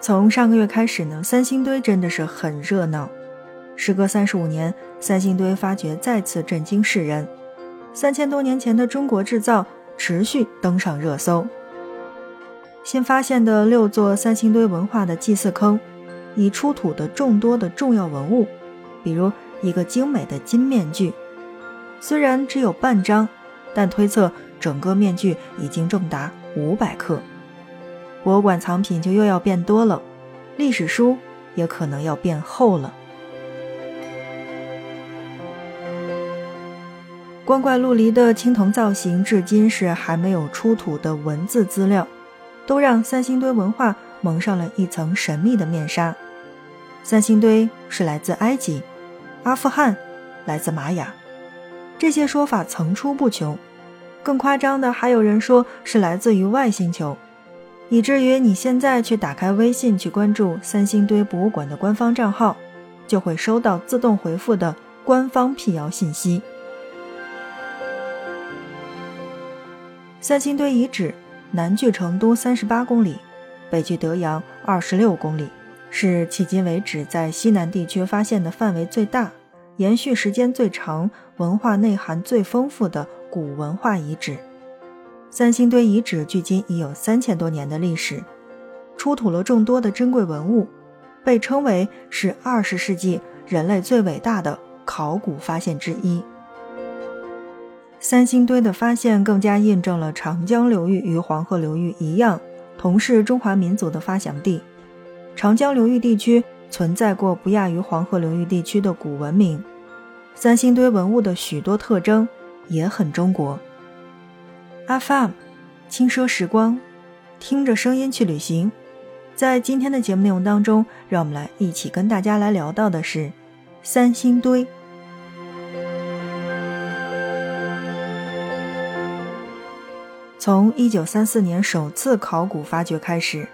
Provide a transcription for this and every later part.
从上个月开始呢，三星堆真的是很热闹。时隔三十五年，三星堆发掘再次震惊世人。三千多年前的中国制造持续登上热搜。新发现的六座三星堆文化的祭祀坑，已出土的众多的重要文物，比如一个精美的金面具，虽然只有半张，但推测整个面具已经重达五百克。博物馆藏品就又要变多了，历史书也可能要变厚了。光怪陆离的青铜造型，至今是还没有出土的文字资料。都让三星堆文化蒙上了一层神秘的面纱。三星堆是来自埃及、阿富汗，来自玛雅，这些说法层出不穷。更夸张的，还有人说是来自于外星球，以至于你现在去打开微信去关注三星堆博物馆的官方账号，就会收到自动回复的官方辟谣信息。三星堆遗址。南距成都三十八公里，北距德阳二十六公里，是迄今为止在西南地区发现的范围最大、延续时间最长、文化内涵最丰富的古文化遗址。三星堆遗址距今已有三千多年的历史，出土了众多的珍贵文物，被称为是二十世纪人类最伟大的考古发现之一。三星堆的发现更加印证了长江流域与黄河流域一样，同是中华民族的发祥地。长江流域地区存在过不亚于黄河流域地区的古文明。三星堆文物的许多特征也很中国。FM，轻奢时光，听着声音去旅行。在今天的节目内容当中，让我们来一起跟大家来聊到的是三星堆。从一九三四年首次考古发掘开始，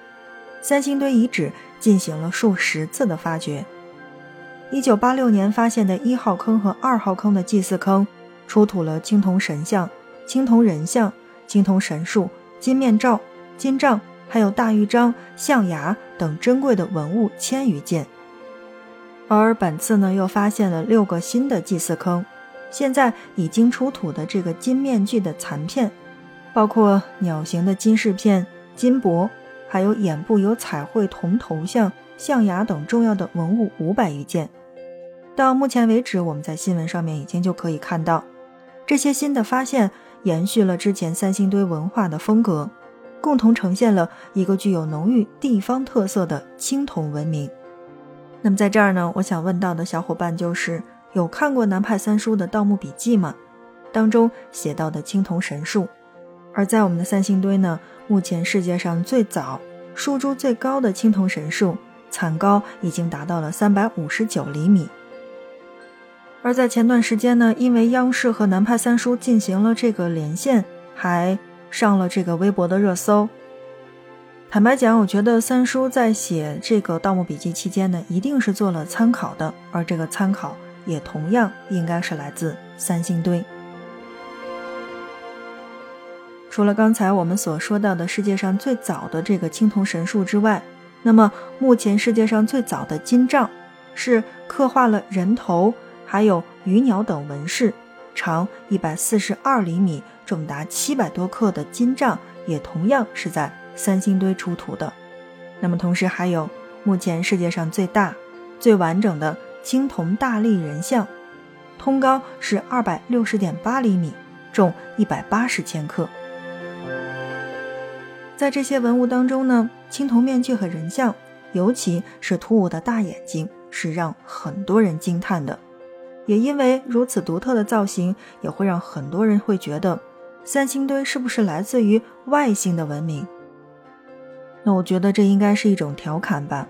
三星堆遗址进行了数十次的发掘。一九八六年发现的一号坑和二号坑的祭祀坑，出土了青铜神像、青铜人像、青铜神树、金面罩、金杖，还有大玉章、象牙等珍贵的文物千余件。而本次呢，又发现了六个新的祭祀坑，现在已经出土的这个金面具的残片。包括鸟形的金饰片、金箔，还有眼部有彩绘铜头像、象牙等重要的文物五百余件。到目前为止，我们在新闻上面已经就可以看到，这些新的发现延续了之前三星堆文化的风格，共同呈现了一个具有浓郁地方特色的青铜文明。那么在这儿呢，我想问到的小伙伴就是：有看过南派三叔的《盗墓笔记》吗？当中写到的青铜神树。而在我们的三星堆呢，目前世界上最早、树株最高的青铜神树，残高已经达到了三百五十九厘米。而在前段时间呢，因为央视和南派三叔进行了这个连线，还上了这个微博的热搜。坦白讲，我觉得三叔在写这个《盗墓笔记》期间呢，一定是做了参考的，而这个参考也同样应该是来自三星堆。除了刚才我们所说到的世界上最早的这个青铜神树之外，那么目前世界上最早的金杖，是刻画了人头还有鱼鸟等纹饰，长一百四十二厘米，重达七百多克的金杖，也同样是在三星堆出土的。那么同时还有目前世界上最大、最完整的青铜大力人像，通高是二百六十点八厘米，重一百八十千克。在这些文物当中呢，青铜面具和人像，尤其是突兀的大眼睛，是让很多人惊叹的。也因为如此独特的造型，也会让很多人会觉得，三星堆是不是来自于外星的文明？那我觉得这应该是一种调侃吧。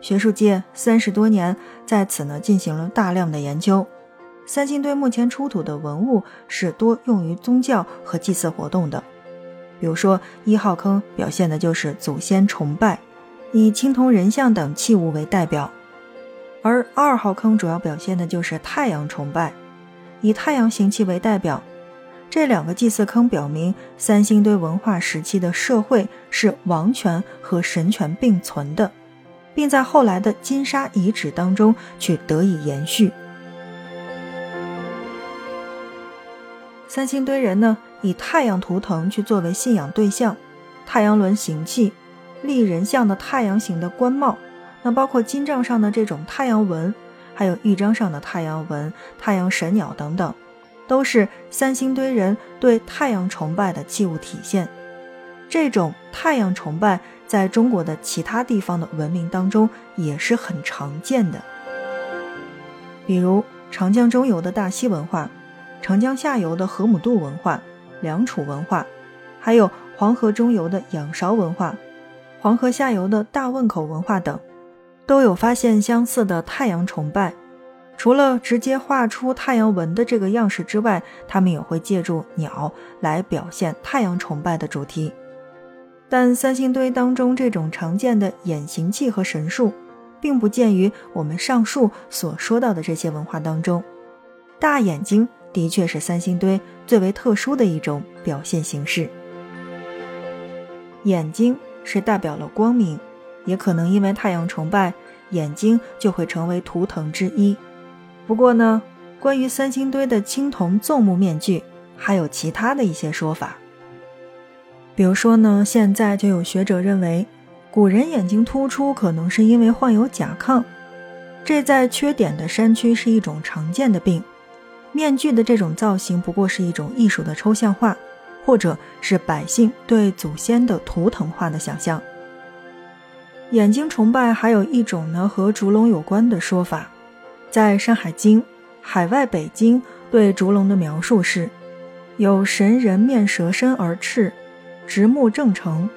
学术界三十多年在此呢进行了大量的研究，三星堆目前出土的文物是多用于宗教和祭祀活动的。比如说，一号坑表现的就是祖先崇拜，以青铜人像等器物为代表；而二号坑主要表现的就是太阳崇拜，以太阳形器为代表。这两个祭祀坑表明，三星堆文化时期的社会是王权和神权并存的，并在后来的金沙遗址当中去得以延续。三星堆人呢，以太阳图腾去作为信仰对象，太阳轮形器、立人像的太阳形的冠帽，那包括金杖上的这种太阳纹，还有玉章上的太阳纹、太阳神鸟等等，都是三星堆人对太阳崇拜的器物体现。这种太阳崇拜在中国的其他地方的文明当中也是很常见的，比如长江中游的大溪文化，长江下游的河姆渡文化、良渚文化，还有黄河中游的仰韶文化，黄河下游的大汶口文化等，都有发现相似的太阳崇拜。除了直接画出太阳纹的这个样式之外，他们也会借助鸟来表现太阳崇拜的主题。但三星堆当中这种常见的眼形器和神树，并不见于我们上述所说到的这些文化当中。大眼睛的确是三星堆最为特殊的一种表现形式。眼睛是代表了光明，也可能因为太阳崇拜，眼睛就会成为图腾之一。不过呢，关于三星堆的青铜纵目面具，还有其他的一些说法。比如说呢，现在就有学者认为，古人眼睛突出可能是因为患有甲亢，这在缺点的山区是一种常见的病。面具的这种造型不过是一种艺术的抽象化，或者是百姓对祖先的图腾化的想象。眼睛崇拜还有一种呢和烛龙有关的说法，在《山海经·海外北经》对烛龙的描述是：有神人面蛇身而赤。直目正成，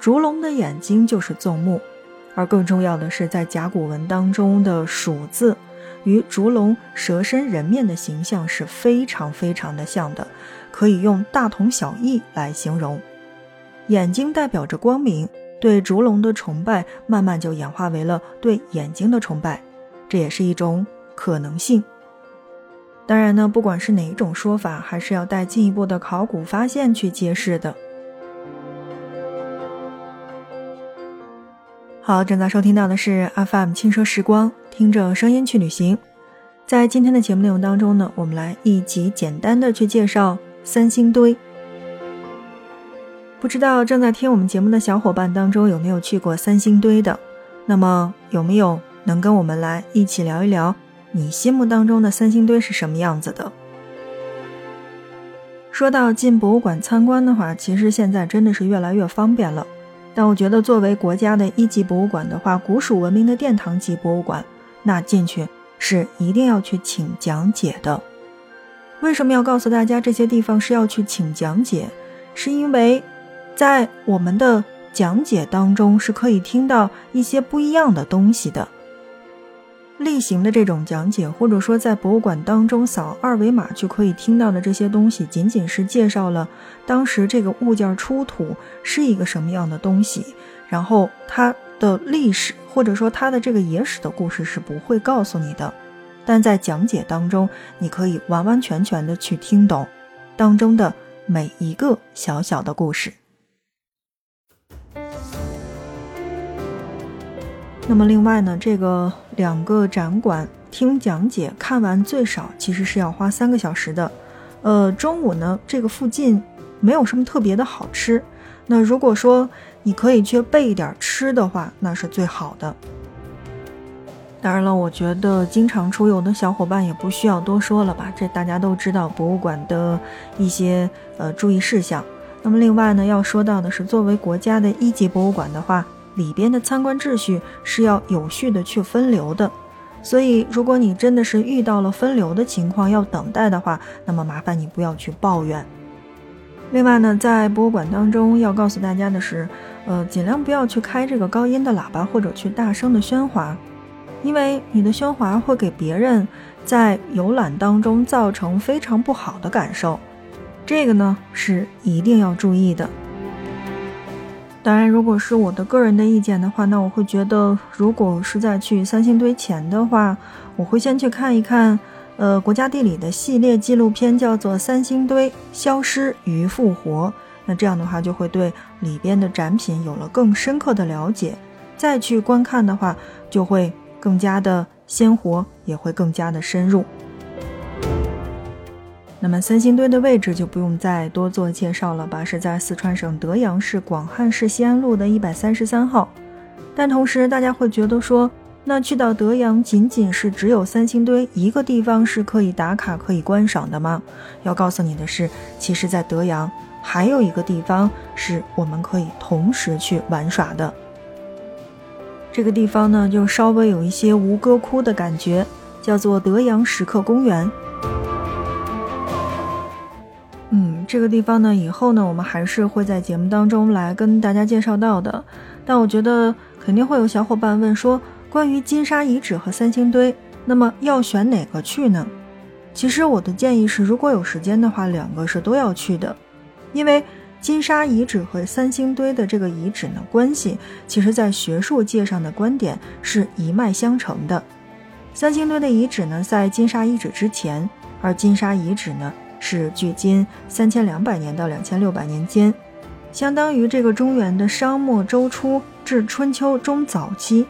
烛龙的眼睛就是纵目，而更重要的是，在甲骨文当中的“鼠”字与烛龙蛇身人面的形象是非常非常的像的，可以用大同小异来形容。眼睛代表着光明，对烛龙的崇拜慢慢就演化为了对眼睛的崇拜，这也是一种可能性。当然呢，不管是哪一种说法，还是要待进一步的考古发现去揭示的。好，正在收听到的是 FM 轻奢时光，听着声音去旅行。在今天的节目内容当中呢，我们来一起简单的去介绍三星堆。不知道正在听我们节目的小伙伴当中有没有去过三星堆的？那么有没有能跟我们来一起聊一聊？你心目当中的三星堆是什么样子的？说到进博物馆参观的话，其实现在真的是越来越方便了。但我觉得，作为国家的一级博物馆的话，古蜀文明的殿堂级博物馆，那进去是一定要去请讲解的。为什么要告诉大家这些地方是要去请讲解？是因为在我们的讲解当中是可以听到一些不一样的东西的。例行的这种讲解，或者说在博物馆当中扫二维码就可以听到的这些东西，仅仅是介绍了当时这个物件出土是一个什么样的东西，然后它的历史或者说它的这个野史的故事是不会告诉你的。但在讲解当中，你可以完完全全的去听懂当中的每一个小小的故事。那么另外呢，这个两个展馆听讲解看完最少其实是要花三个小时的。呃，中午呢，这个附近没有什么特别的好吃。那如果说你可以去备一点吃的话，那是最好的。当然了，我觉得经常出游的小伙伴也不需要多说了吧，这大家都知道博物馆的一些呃注意事项。那么另外呢，要说到的是，作为国家的一级博物馆的话。里边的参观秩序是要有序的去分流的，所以如果你真的是遇到了分流的情况要等待的话，那么麻烦你不要去抱怨。另外呢，在博物馆当中要告诉大家的是，呃，尽量不要去开这个高音的喇叭或者去大声的喧哗，因为你的喧哗会给别人在游览当中造成非常不好的感受，这个呢是一定要注意的。当然，如果是我的个人的意见的话，那我会觉得，如果是在去三星堆前的话，我会先去看一看，呃，国家地理的系列纪录片，叫做《三星堆消失与复活》。那这样的话，就会对里边的展品有了更深刻的了解。再去观看的话，就会更加的鲜活，也会更加的深入。那么三星堆的位置就不用再多做介绍了吧，是在四川省德阳市广汉市西安路的一百三十三号。但同时，大家会觉得说，那去到德阳仅仅是只有三星堆一个地方是可以打卡、可以观赏的吗？要告诉你的是，其实，在德阳还有一个地方是我们可以同时去玩耍的。这个地方呢，就稍微有一些吴哥窟的感觉，叫做德阳石刻公园。这个地方呢，以后呢，我们还是会在节目当中来跟大家介绍到的。但我觉得肯定会有小伙伴问说，关于金沙遗址和三星堆，那么要选哪个去呢？其实我的建议是，如果有时间的话，两个是都要去的，因为金沙遗址和三星堆的这个遗址呢，关系其实在学术界上的观点是一脉相承的。三星堆的遗址呢，在金沙遗址之前，而金沙遗址呢。是距今三千两百年到两千六百年间，相当于这个中原的商末周初至春秋中早期。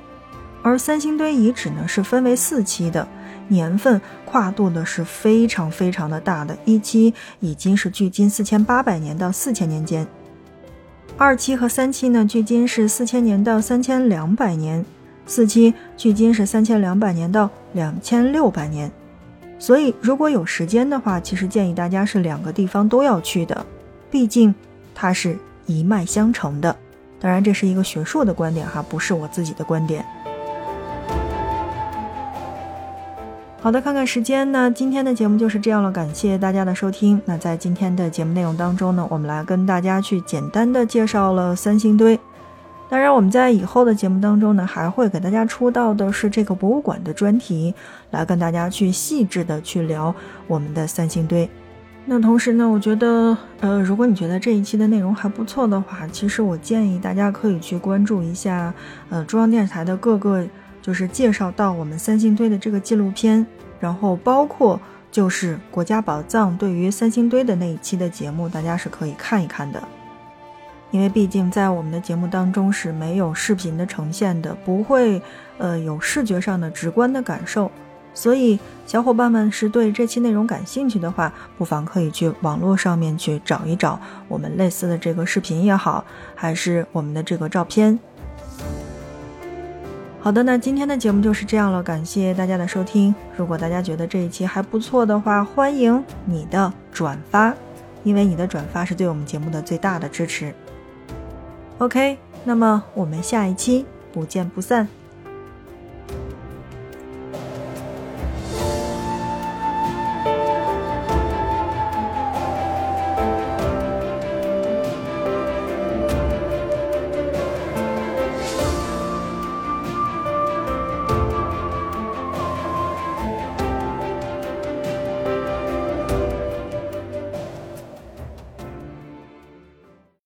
而三星堆遗址呢是分为四期的，年份跨度呢是非常非常的大的。一期已经是距今四千八百年到四千年间，二期和三期呢距今是四千年到三千两百年，四期距今是三千两百年到两千六百年。所以，如果有时间的话，其实建议大家是两个地方都要去的，毕竟它是一脉相承的。当然，这是一个学术的观点哈，不是我自己的观点。好的，看看时间，那今天的节目就是这样了，感谢大家的收听。那在今天的节目内容当中呢，我们来跟大家去简单的介绍了三星堆。当然，我们在以后的节目当中呢，还会给大家出到的是这个博物馆的专题，来跟大家去细致的去聊我们的三星堆。那同时呢，我觉得，呃，如果你觉得这一期的内容还不错的话，其实我建议大家可以去关注一下，呃，中央电视台的各个就是介绍到我们三星堆的这个纪录片，然后包括就是国家宝藏对于三星堆的那一期的节目，大家是可以看一看的。因为毕竟在我们的节目当中是没有视频的呈现的，不会呃有视觉上的直观的感受，所以小伙伴们是对这期内容感兴趣的话，不妨可以去网络上面去找一找我们类似的这个视频也好，还是我们的这个照片。好的，那今天的节目就是这样了，感谢大家的收听。如果大家觉得这一期还不错的话，欢迎你的转发，因为你的转发是对我们节目的最大的支持。OK，那么我们下一期不见不散。